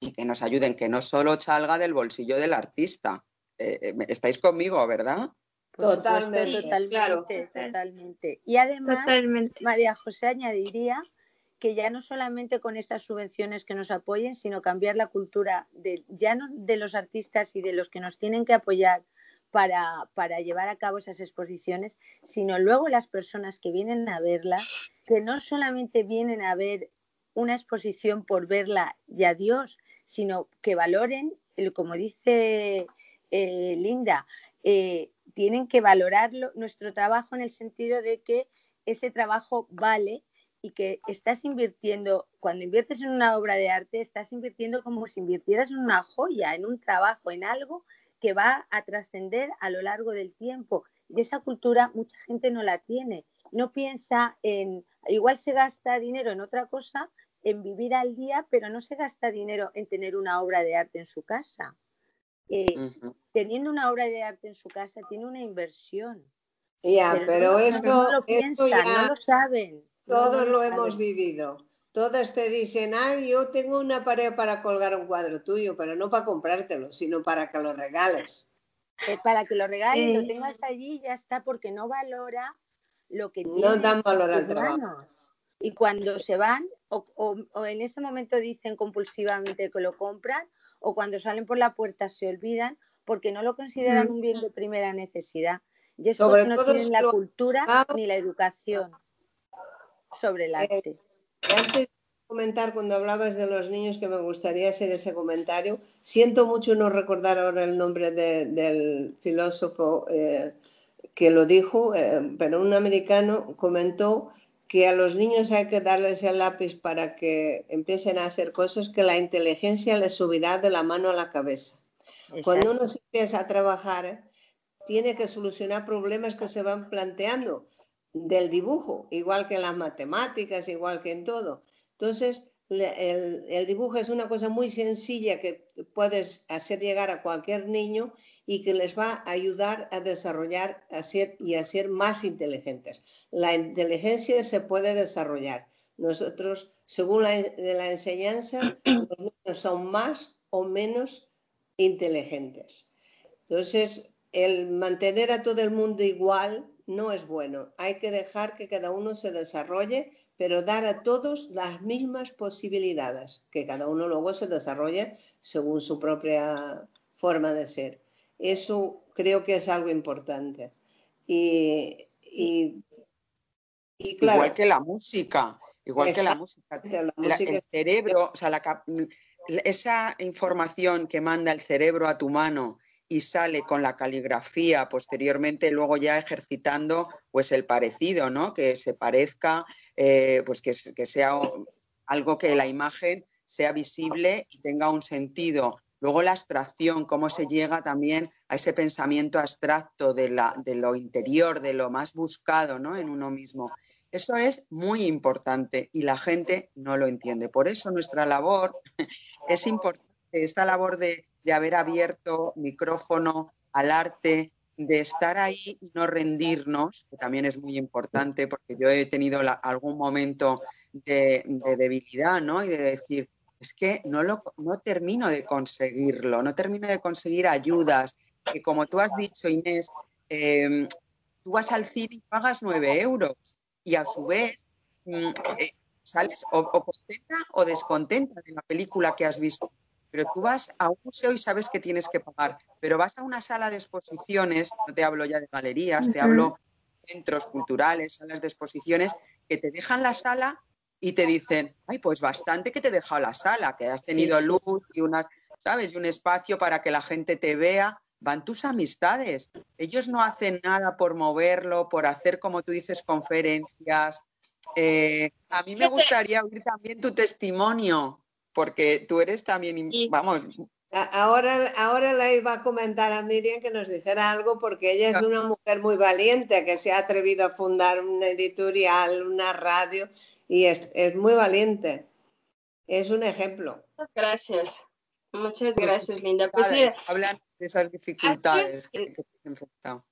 y que nos ayuden, que no solo salga del bolsillo del artista. Eh, eh, estáis conmigo, ¿verdad? Totalmente, totalmente, totalmente. Y además, María José añadiría que ya no solamente con estas subvenciones que nos apoyen, sino cambiar la cultura de, ya no de los artistas y de los que nos tienen que apoyar para, para llevar a cabo esas exposiciones, sino luego las personas que vienen a verla, que no solamente vienen a ver una exposición por verla y adiós, sino que valoren, como dice eh, Linda, eh, tienen que valorar nuestro trabajo en el sentido de que ese trabajo vale y que estás invirtiendo, cuando inviertes en una obra de arte, estás invirtiendo como si invirtieras en una joya, en un trabajo, en algo que va a trascender a lo largo del tiempo. Y esa cultura mucha gente no la tiene. No piensa en, igual se gasta dinero en otra cosa, en vivir al día, pero no se gasta dinero en tener una obra de arte en su casa. Eh, teniendo una obra de arte en su casa tiene una inversión. Ya, pero, eso, no lo piensan, no lo saben. Todos lo hemos vivido. todas te dicen, ay, yo tengo una pared para colgar un cuadro tuyo, pero no para comprártelo, sino para que lo regales. Eh, para que lo regales, lo tengas allí y ya está, porque no valora lo que tiene. No dan valor al trabajo. Y cuando se van, o, en ese momento dicen compulsivamente que lo compran, o cuando salen por la puerta se olvidan porque no lo consideran mm. un bien de primera necesidad. Y es porque no tienen la cultura ni la educación sobre el eh, arte. antes de comentar, cuando hablabas de los niños, que me gustaría hacer ese comentario, siento mucho no recordar ahora el nombre del filósofo eh, que lo dijo, eh, pero un americano comentó que a los niños hay que darles el lápiz para que empiecen a hacer cosas que la inteligencia les subirá de la mano a la cabeza. Cuando uno se empieza a trabajar, tiene que solucionar problemas que se van planteando del dibujo, igual que en las matemáticas, igual que en todo. Entonces, el, dibujo es una cosa muy sencilla que puedes hacer llegar a cualquier niño y que les va a ayudar a desarrollar y a ser más inteligentes. La inteligencia se puede desarrollar. Nosotros, según la, la enseñanza, [CLEARS THROAT] los niños son más o menos inteligentes. Entonces, el mantener a todo el mundo igual no es bueno. Hay que dejar que cada uno se desarrolle, pero dar a todos las mismas posibilidades, que cada uno luego se desarrolle según su propia forma de ser. Eso creo que es algo importante. Y, igual que la música, igual que la música. el cerebro, o sea, esa información que manda el cerebro a tu mano y sale con la caligrafía posteriormente, luego ya ejercitando pues el parecido, ¿no? Que se parezca, eh, pues que, sea algo que la imagen sea visible y tenga un sentido. Luego la abstracción, cómo se llega también a ese pensamiento abstracto de, la, de lo interior, de lo más buscado ¿no? en uno mismo. Eso es muy importante y la gente no lo entiende. Por eso nuestra labor [LAUGHS] es importante, esta labor de de haber abierto micrófono al arte, de estar ahí y no rendirnos, que también es muy importante, porque yo he tenido algún momento de, debilidad, ¿no? Y de decir, es que no, lo, no termino de conseguirlo, no termino de conseguir ayudas, que como tú has dicho, Inés, em, tú vas al cine y pagas nueve euros y a su vez mm, eh, sales o, o, contenta o descontenta de la película que has visto. Pero tú vas a un museo y sabes que tienes que pagar, pero vas a una sala de exposiciones, no te hablo ya de galerías, te hablo de centros culturales, salas de exposiciones, que te dejan la sala y te dicen, ay, pues bastante que te he dejado la sala, que has tenido luz y unas, ¿sabes? Y un espacio para que la gente te vea. Van tus amistades. Ellos no hacen nada por moverlo, por hacer, como tú dices, conferencias. Eh, a mí me gustaría oír también tu testimonio porque tú eres también, vamos. Ahora, ahora la iba a comentar a Miriam que nos dijera algo porque ella es una mujer muy valiente que se ha atrevido a fundar una editorial, una radio y es, muy valiente. Es un ejemplo. Gracias. Muchas gracias, Linda. Pues Hablan de esas dificultades que, que enfrentado.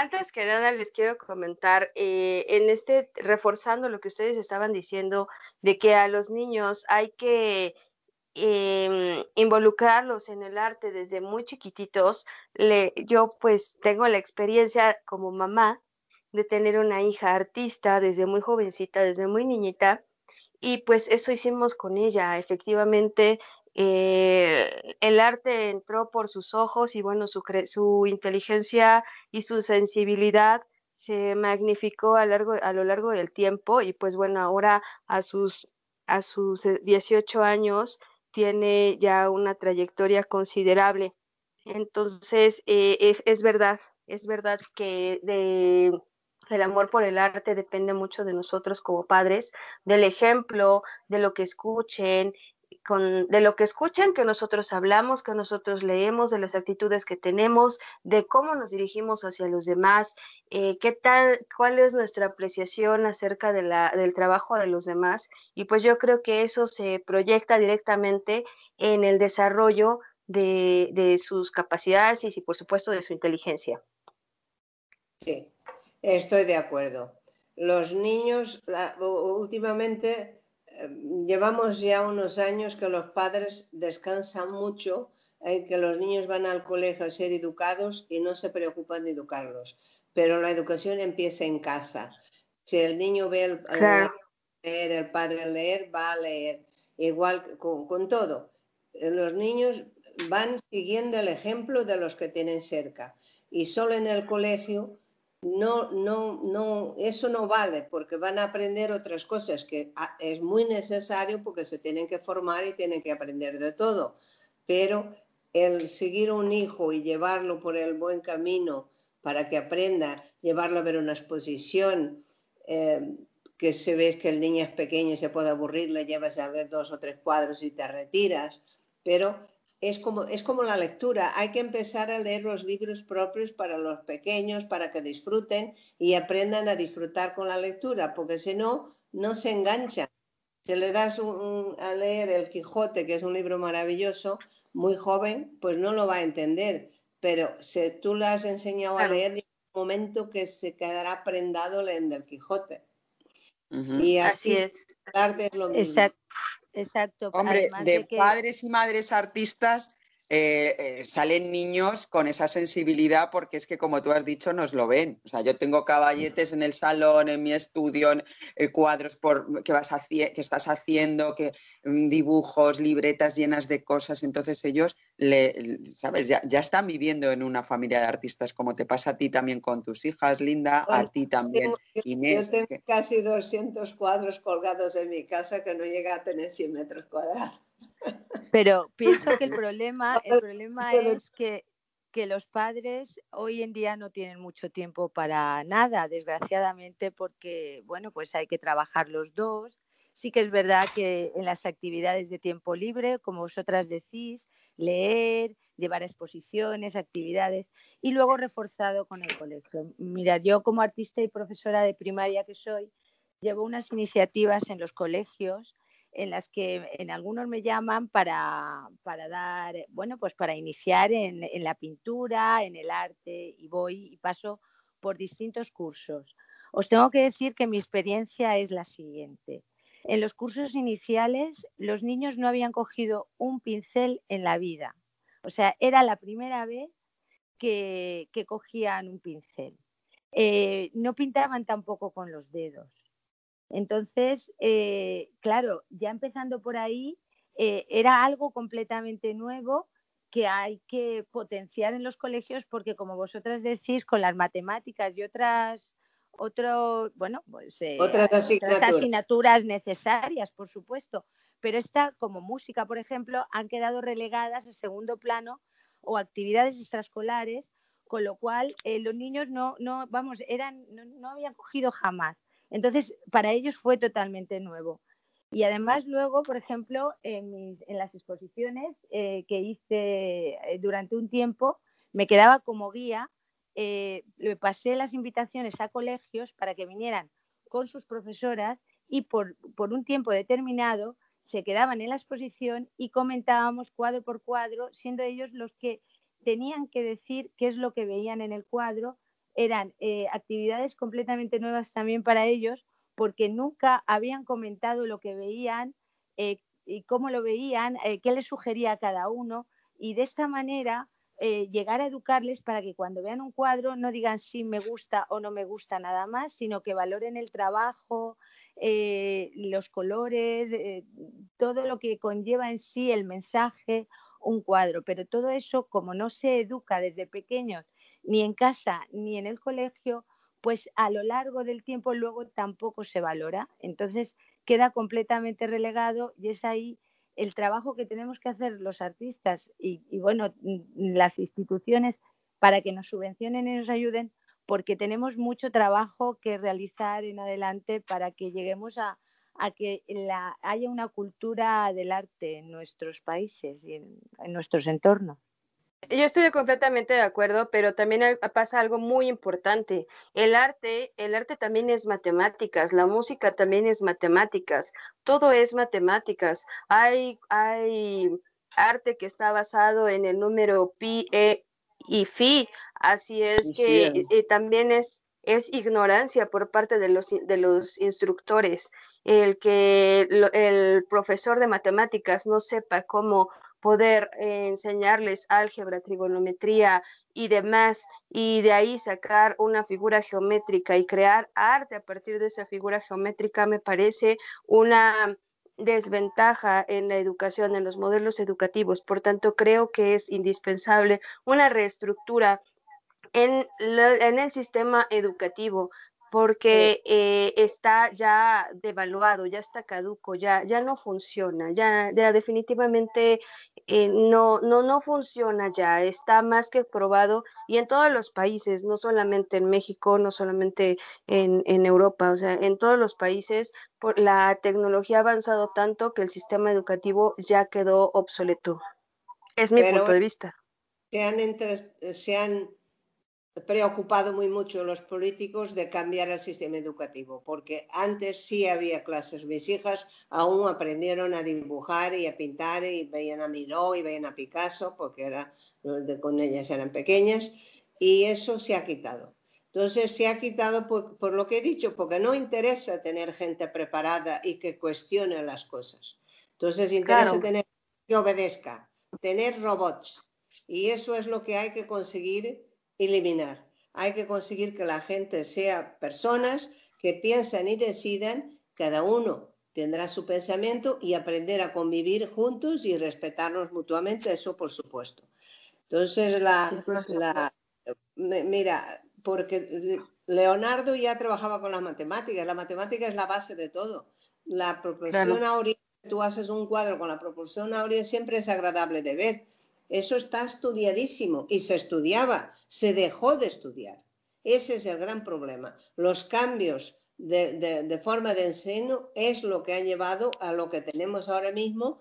Antes que nada les quiero comentar, eh, en este, reforzando lo que ustedes estaban diciendo, de que a los niños hay que em, involucrarlos en el arte desde muy chiquititos. Yo pues tengo la experiencia como mamá de tener una hija artista desde muy jovencita, desde muy niñita, y pues eso hicimos con ella. Efectivamente, eh, el arte entró por sus ojos y bueno, su, su inteligencia y su sensibilidad se magnificó a, largo, a lo largo del tiempo y pues bueno, ahora a sus, a sus 18 años tiene ya una trayectoria considerable. Entonces, eh, es verdad, es verdad que de, el amor por el arte depende mucho de nosotros como padres, del ejemplo, de lo que escuchen, de lo que escuchan, que nosotros hablamos, que nosotros leemos, de las actitudes que tenemos, de cómo nos dirigimos hacia los demás, eh, qué tal, cuál es nuestra apreciación acerca de la, del trabajo de los demás. Y pues yo creo que eso se proyecta directamente en el desarrollo de, de sus capacidades y, por supuesto, de su inteligencia. Sí, estoy de acuerdo. Los niños últimamente llevamos ya unos años que los padres descansan mucho en que los niños van al colegio a ser educados y no se preocupan de educarlos. Pero la educación empieza en casa. Si el niño ve el, leer, el padre leer, va a leer. Igual con, con todo. Los niños van siguiendo el ejemplo de los que tienen cerca. Y solo en el colegio no, no, no, eso no vale porque van a aprender otras cosas que ah, es muy necesario porque se tienen que formar y tienen que aprender de todo. Pero el seguir un hijo y llevarlo por el buen camino para que aprenda, llevarlo a ver una exposición, eh, que se ve que el niño es pequeño y se puede aburrir, le llevas a ver dos o tres cuadros y te retiras, pero es como, es como la lectura, hay que empezar a leer los libros propios para los pequeños, para que disfruten y aprendan a disfrutar con la lectura, porque si no, no se enganchan. Si le das a leer El Quijote, que es un libro maravilloso, muy joven, pues no lo va a entender, pero si tú le has enseñado a leer, en un momento que se quedará prendado leyendo El Quijote. Y así, es. es lo mismo. Exacto. Exacto. Hombre, de, padres y madres artistas eh, eh, salen niños con esa sensibilidad porque es que, como tú has dicho, nos lo ven. O sea, yo tengo caballetes en el salón, en mi estudio, eh, cuadros por, que, vas que estás haciendo, que, mm, dibujos, libretas llenas de cosas. Entonces ellos, le, ¿sabes? Ya, están viviendo en una familia de artistas, como te pasa a ti también con tus hijas, Linda, a ti también, Inés. Yo tengo casi 200 cuadros colgados en mi casa que no llega a tener 100 metros cuadrados. Pero pienso que el [LAUGHS] problema, el problema es que, que los padres hoy en día no tienen mucho tiempo para nada, desgraciadamente, porque bueno, pues hay que trabajar los dos. Sí que es verdad que en las actividades de tiempo libre, como vosotras decís, leer, llevar exposiciones, actividades y luego reforzado con el colegio. Mira, yo como artista y profesora de primaria que soy, llevo unas iniciativas en los colegios en las que en algunos me llaman para, para dar, bueno, pues para iniciar en, en, la pintura, en el arte, y voy y paso por distintos cursos. Os tengo que decir que mi experiencia es la siguiente. En los cursos iniciales, los niños no habían cogido un pincel en la vida. O sea, era la primera vez que, que cogían un pincel. Eh, no pintaban tampoco con los dedos. Entonces, eh, claro, ya empezando por ahí, eh, era algo completamente nuevo que hay que potenciar en los colegios porque, como vosotras decís, con las matemáticas y otras, otro, bueno, pues, eh, otras, asignaturas. necesarias, por supuesto, pero esta, como música, por ejemplo, han quedado relegadas a segundo plano o actividades extraescolares, con lo cual los niños no, no vamos, eran, no habían cogido jamás entonces, para ellos fue totalmente nuevo. Y además luego, por ejemplo, en, las exposiciones eh, que hice eh, durante un tiempo, me quedaba como guía, eh, le pasé las invitaciones a colegios para que vinieran con sus profesoras y por un tiempo determinado se quedaban en la exposición y comentábamos cuadro por cuadro, siendo ellos los que tenían que decir qué es lo que veían en el cuadro eran eh, actividades completamente nuevas también para ellos porque nunca habían comentado lo que veían eh, y cómo lo veían, eh, qué les sugería a cada uno y de esta manera llegar a educarles para que cuando vean un cuadro no digan si me gusta o no me gusta nada más, sino que valoren el trabajo, los colores, todo lo que conlleva en sí el mensaje, un cuadro. Pero todo eso, como no se educa desde pequeños ni en casa ni en el colegio, pues a lo largo del tiempo luego tampoco se valora. Entonces queda completamente relegado y es ahí el trabajo que tenemos que hacer los artistas y, bueno, las instituciones para que nos subvencionen y nos ayuden, porque tenemos mucho trabajo que realizar en adelante para que lleguemos a, que haya una cultura del arte en nuestros países y en nuestros entornos. Yo estoy completamente de acuerdo, pero también pasa algo muy importante. El arte, el arte también es matemáticas, la música también es matemáticas, todo es matemáticas. Hay, hay arte que está basado en el número pi e y phi, así es que también es, es ignorancia por parte de los, de los instructores. el que el profesor de matemáticas no sepa cómo poder eh, enseñarles álgebra, trigonometría y demás, y de ahí sacar una figura geométrica y crear arte a partir de esa figura geométrica, me parece una desventaja en la educación, en los modelos educativos. Por tanto, creo que es indispensable una reestructura en, en el sistema educativo porque eh, está ya devaluado, ya está caduco, ya, ya no funciona, ya, ya definitivamente eh, no, no, no funciona ya, está más que probado y en todos los países, no solamente en México, no solamente en, en Europa, o sea, en todos los países por, la tecnología ha avanzado tanto que el sistema educativo ya quedó obsoleto. Es mi punto de vista. Se han, se han preocupado muy mucho los políticos de cambiar el sistema educativo, porque antes sí había clases. Mis hijas aún aprendieron a dibujar y a pintar y veían a Miró y veían a Picasso, porque era, con ellas eran pequeñas, y eso se ha quitado. Entonces se ha quitado por, lo que he dicho, porque no interesa tener gente preparada y que cuestione las cosas. Entonces interesa tener que obedezca, tener robots. Y eso es lo que hay que conseguir eliminar. Hay que conseguir que la gente sea personas que piensan y decidan, cada uno tendrá su pensamiento y aprender a convivir juntos y respetarnos mutuamente, eso por supuesto. Entonces, la, la mira, porque Leonardo ya trabajaba con las matemáticas, la matemática es la base de todo. La proporción áurea, tú haces un cuadro con la proporción áurea, siempre es agradable de ver. Eso está estudiadísimo y se estudiaba, se dejó de estudiar. Ese es el gran problema. Los cambios de, forma de enseño es lo que ha llevado a lo que tenemos ahora mismo,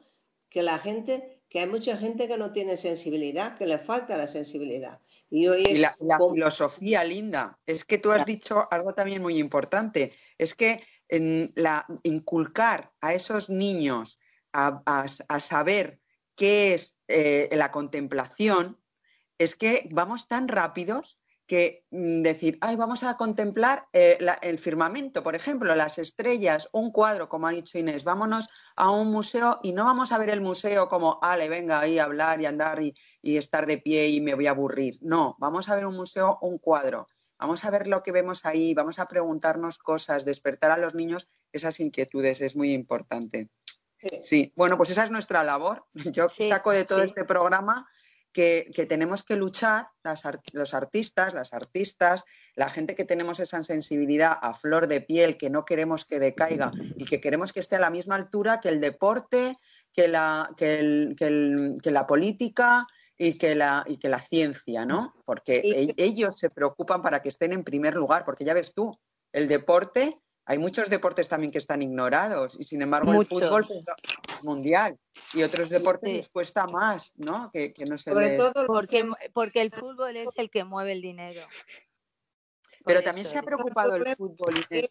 que la gente, que hay mucha gente que no tiene sensibilidad, que le falta la sensibilidad. Y, hoy la, filosofía, Linda, es que tú has dicho algo también muy importante, es que en la, inculcar a esos niños a saber qué es eh, la contemplación, es que vamos tan rápidos que mm, decir, ay, vamos a contemplar eh, el firmamento, por ejemplo, las estrellas, un cuadro, como ha dicho Inés, vámonos a un museo y no vamos a ver el museo como, ale, venga ahí a hablar y andar y, y estar de pie y me voy a aburrir. No, vamos a ver un museo, un cuadro. Vamos a ver lo que vemos ahí, vamos a preguntarnos cosas, despertar a los niños esas inquietudes, es muy importante. Sí, bueno, pues esa es nuestra labor. [LAUGHS] Yo saco de todo este programa que, tenemos que luchar, los artistas, las artistas, la gente que tenemos esa sensibilidad a flor de piel, que no queremos que decaiga y que queremos que esté a la misma altura que el deporte, que la, que la política y que la, y que la ciencia, ¿no? Porque e, ellos se preocupan para que estén en primer lugar, porque ya ves tú, el deporte hay muchos deportes también que están ignorados y sin embargo el fútbol es mundial y otros deportes les cuesta más, ¿no? Que, no se Sobre todo porque, porque el fútbol es el que mueve el dinero. Pero también se ha preocupado el fútbol. Que,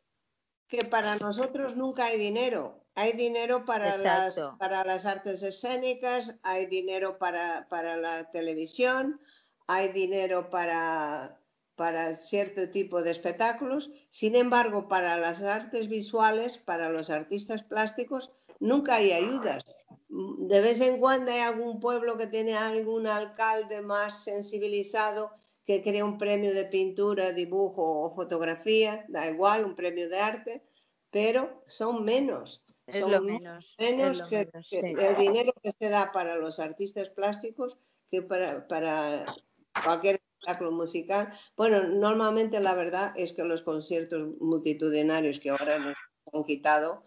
que para nosotros nunca hay dinero. Hay dinero para las, para las artes escénicas, hay dinero para, para la televisión, hay dinero para para cierto tipo de espectáculos. Sin embargo, para las artes visuales, para los artistas plásticos, nunca hay ayudas. De vez en cuando hay algún pueblo que tiene algún alcalde más sensibilizado que crea un premio de pintura, dibujo o fotografía, da igual, un premio de arte, pero son menos. son lo menos, menos que, el dinero que se da para los artistas plásticos que para, para cualquier musical. Bueno, normalmente la verdad es que los conciertos multitudinarios que ahora nos han quitado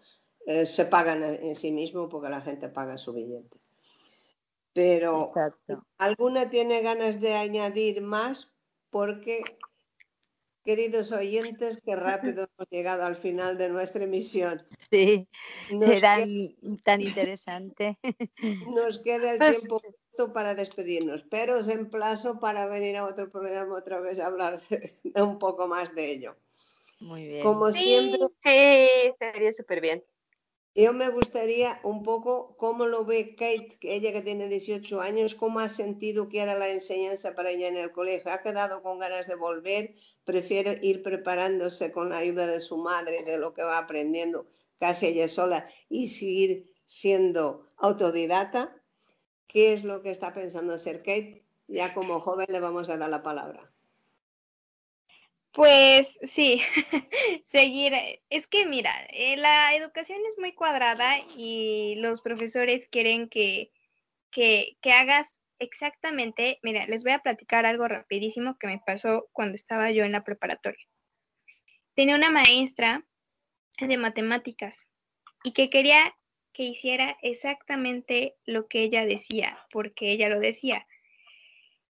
eh, se pagan en sí mismo porque la gente paga su billete. Pero alguna tiene ganas de añadir más porque, queridos oyentes, qué rápido hemos llegado al final de nuestra emisión. Sí, tan interesante. [LAUGHS] Nos queda el tiempo para despedirnos, pero os emplazo para venir a otro programa otra vez a hablar [LAUGHS] un poco más de ello. Muy bien. Como siempre. Sí, estaría súper bien. Yo me gustaría un poco cómo lo ve Kate, ella que tiene 18 años, cómo ha sentido que era la enseñanza para ella en el colegio. ¿Ha quedado con ganas de volver? ¿Prefiere ir preparándose con la ayuda de su madre, de lo que va aprendiendo casi ella sola y seguir siendo autodidacta? ¿Qué es lo que está pensando hacer Kate? Ya como joven le vamos a dar la palabra. Pues sí, [LAUGHS] seguir. Es que mira, eh, la educación es muy cuadrada y los profesores quieren que, que, que hagas exactamente, mira, les voy a platicar algo rapidísimo que me pasó cuando estaba yo en la preparatoria. Tenía una maestra de matemáticas y que quería que hiciera exactamente lo que ella decía, porque ella lo decía.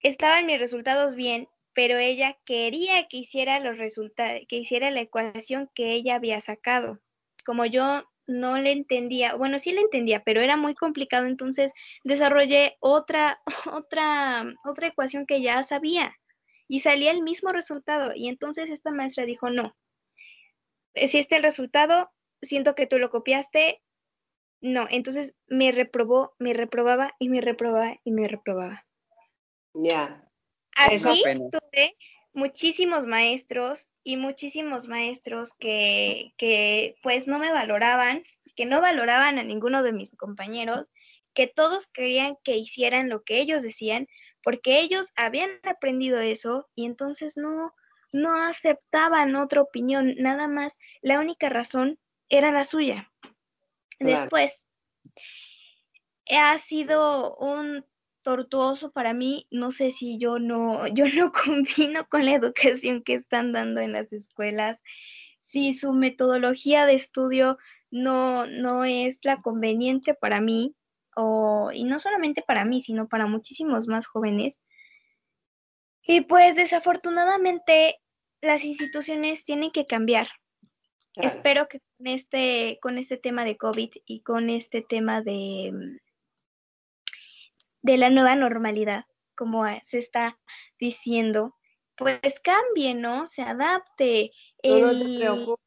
Estaban mis resultados bien pero ella quería que hiciera los resultados, que hiciera la ecuación que ella había sacado. Como yo no le entendía, bueno, sí le entendía, pero era muy complicado, entonces desarrollé otra, [LAUGHS] otra, otra ecuación que ya sabía y salía el mismo resultado. Y entonces esta maestra dijo, no, si este el resultado, siento que tú lo copiaste, no, entonces me reprobó, me reprobaba y me reprobaba y me reprobaba. Ya, Así tuve muchísimos maestros y muchísimos maestros que, que pues no me valoraban, que no valoraban a ninguno de mis compañeros, que todos querían que hicieran lo que ellos decían, porque ellos habían aprendido eso y entonces no, no aceptaban otra opinión, nada más, la única razón era la suya. Después, ha sido un tortuoso para mí, no sé si yo no, [LAUGHS] yo no combino con la educación que están dando en las escuelas, si su metodología de estudio no, no es la conveniente para mí, o, y no solamente para mí, sino para muchísimos más jóvenes. Y pues desafortunadamente las instituciones tienen que cambiar. Espero que con este, con este tema de COVID y con este tema de, de la nueva normalidad, como se está diciendo, pues cambie, ¿no? Se adapte. No, te preocupes,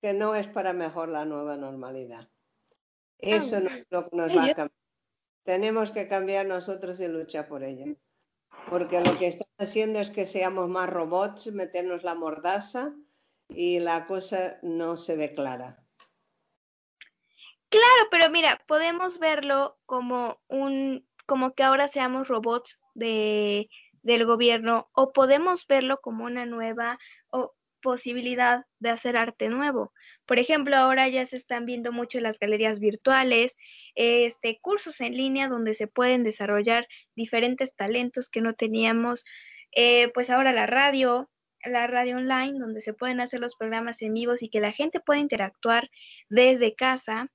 que no es para mejor la nueva normalidad. Eso no es lo que nos va a cambiar. Tenemos que cambiar nosotros y luchar por ello. Porque lo que están haciendo es que seamos más robots, meternos la mordaza y la cosa no se ve clara. Claro, pero mira, podemos verlo como un como que ahora seamos robots de, del gobierno o podemos verlo como una nueva posibilidad de hacer arte nuevo. Por ejemplo, ahora ya se están viendo mucho las galerías virtuales, este, cursos en línea donde se pueden desarrollar diferentes talentos que no teníamos. Eh, pues ahora la radio, la radio online, donde se pueden hacer los programas en vivos y que la gente puede interactuar desde casa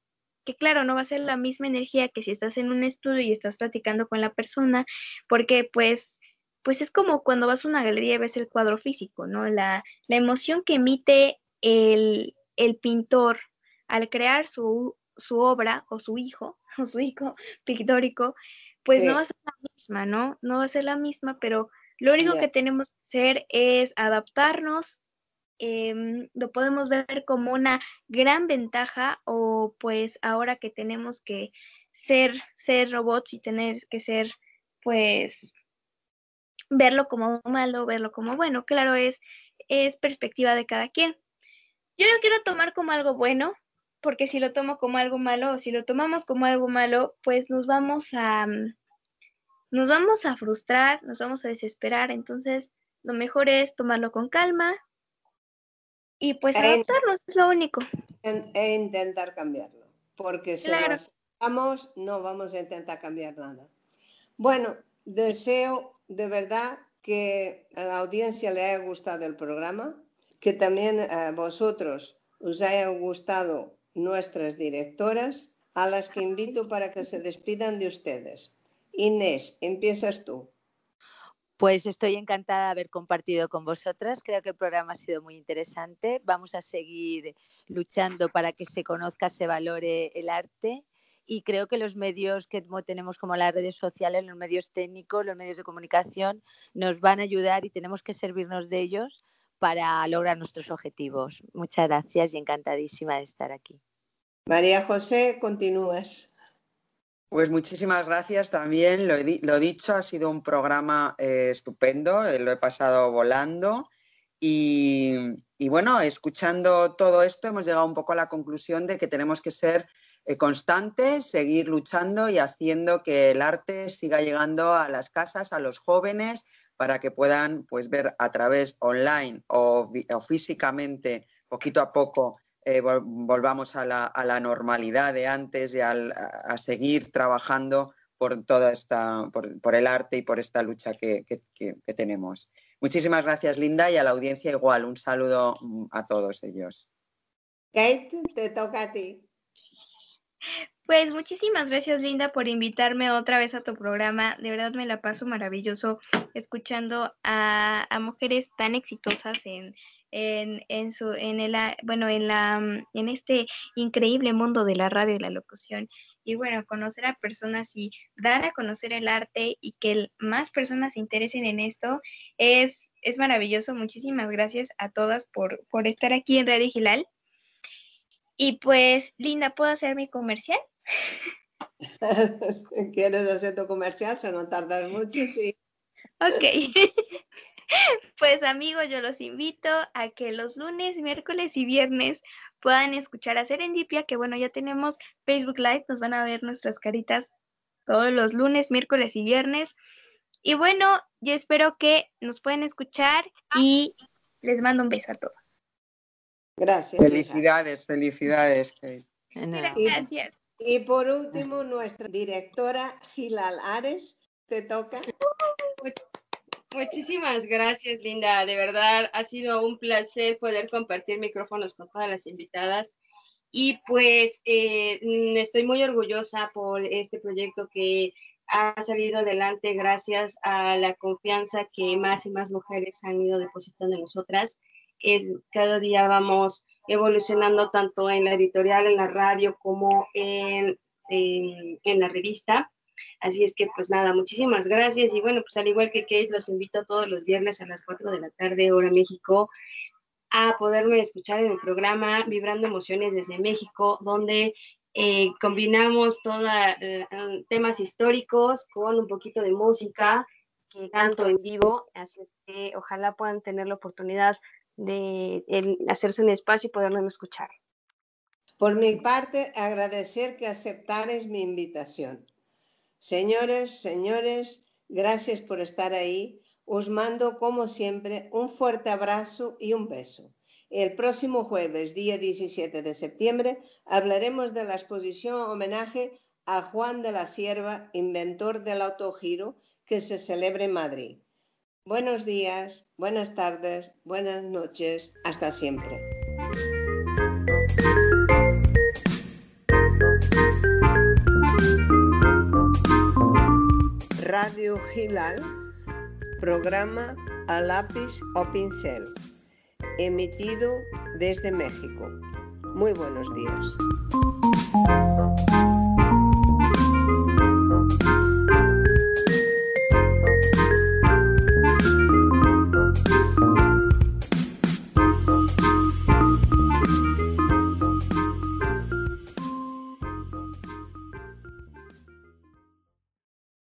que claro, no va a ser la misma energía que si estás en un estudio y estás platicando con la persona, porque pues, pues es como cuando vas a una galería y ves el cuadro físico, ¿no? La, emoción que emite el, pintor al crear su, obra o su hijo, o [LAUGHS] su hijo pictórico, pues no va a ser la misma, ¿no? No va a ser la misma, pero lo único que tenemos que hacer es adaptarnos Em, lo podemos ver como una gran ventaja o pues ahora que tenemos que ser, ser robots y tener que ser pues verlo como malo, verlo como bueno, claro, es, es perspectiva de cada quien. Yo lo quiero tomar como algo bueno, porque si lo tomo como algo malo o si lo tomamos como algo malo, pues nos vamos a nos vamos a frustrar, nos vamos a desesperar, entonces lo mejor es tomarlo con calma, y pues adaptarnos es lo único. E intentar cambiarlo, porque si lo hacemos no vamos a intentar cambiar nada. Bueno, deseo de verdad que a la audiencia le haya gustado el programa, que también a vosotros os haya gustado nuestras directoras, a las que invito para que se despidan de ustedes. Inés, empiezas tú. Pues estoy encantada de haber compartido con vosotras. Creo que el programa ha sido muy interesante. Vamos a seguir luchando para que se conozca, se valore el arte. Y creo que los medios que tenemos como las redes sociales, los medios técnicos, los medios de comunicación, nos van a ayudar y tenemos que servirnos de ellos para lograr nuestros objetivos. Muchas gracias y encantadísima de estar aquí. María José, continúas. Pues muchísimas gracias también. Lo, dicho, ha sido un programa eh, estupendo, eh, lo he pasado volando. Y, bueno, escuchando todo esto hemos llegado un poco a la conclusión de que tenemos que ser eh, constantes, seguir luchando y haciendo que el arte siga llegando a las casas, a los jóvenes, para que puedan pues, ver a través online o, físicamente, poquito a poco, eh, volvamos a la, normalidad de antes y a, seguir trabajando por toda esta, por, el arte y por esta lucha que, tenemos. Muchísimas gracias, Linda, y a la audiencia igual. Un saludo mm, a todos ellos. Kate, te toca a ti. Pues muchísimas gracias Linda por invitarme otra vez a tu programa. De verdad me la paso maravilloso escuchando a, mujeres tan exitosas en, en, su, en el, bueno, en la, en este increíble mundo de la radio y la locución. Y bueno, conocer a personas y dar a conocer el arte y que más personas se interesen en esto es, es maravilloso. Muchísimas gracias a todas por, por estar aquí en Radio Gilal. Y pues, Linda, ¿puedo hacer mi comercial? [LAUGHS] ¿Quieres hacer tu comercial? Se no tardar mucho, sí. Ok. [LAUGHS] [LAUGHS] Pues amigos, yo los invito a que los lunes, miércoles y viernes puedan escuchar a Serendipia, que bueno, ya tenemos Facebook Live, nos van a ver nuestras caritas todos los lunes, miércoles y viernes. Y bueno, yo espero que nos puedan escuchar y les mando un beso a todos. Gracias. Felicidades, felicidades. Gracias. Y por último, nuestra directora Gilal Ares, te toca. Muchísimas gracias, Linda. De verdad, ha sido un placer poder compartir micrófonos con todas las invitadas. Y pues eh, estoy muy orgullosa por este proyecto que ha salido adelante gracias a la confianza que más y más mujeres han ido depositando en nosotras. Es, cada día vamos evolucionando tanto en la editorial, en la radio, como en, en, la revista. Así es que, pues nada, muchísimas gracias. Y bueno, pues al igual que Kate, los invito todos los viernes a las 4 de la tarde, hora México, a poderme escuchar en el programa Vibrando Emociones desde México, donde eh, combinamos todos eh, temas históricos con un poquito de música, que tanto en vivo. Así es que ojalá puedan tener la oportunidad de hacerse un espacio y poderlo escuchar. Por mi parte, agradecer que aceptares mi invitación. Señores, señores, gracias por estar ahí. Os mando, como siempre, un fuerte abrazo y un beso. El próximo jueves, día 17 de septiembre, hablaremos de la exposición homenaje a Juan de la Sierva, inventor del autogiro, que se celebra en Madrid. Buenos días, buenas tardes, buenas noches, hasta siempre. Radio Gilal, programa a lápiz o pincel, emitido desde México. Muy buenos días.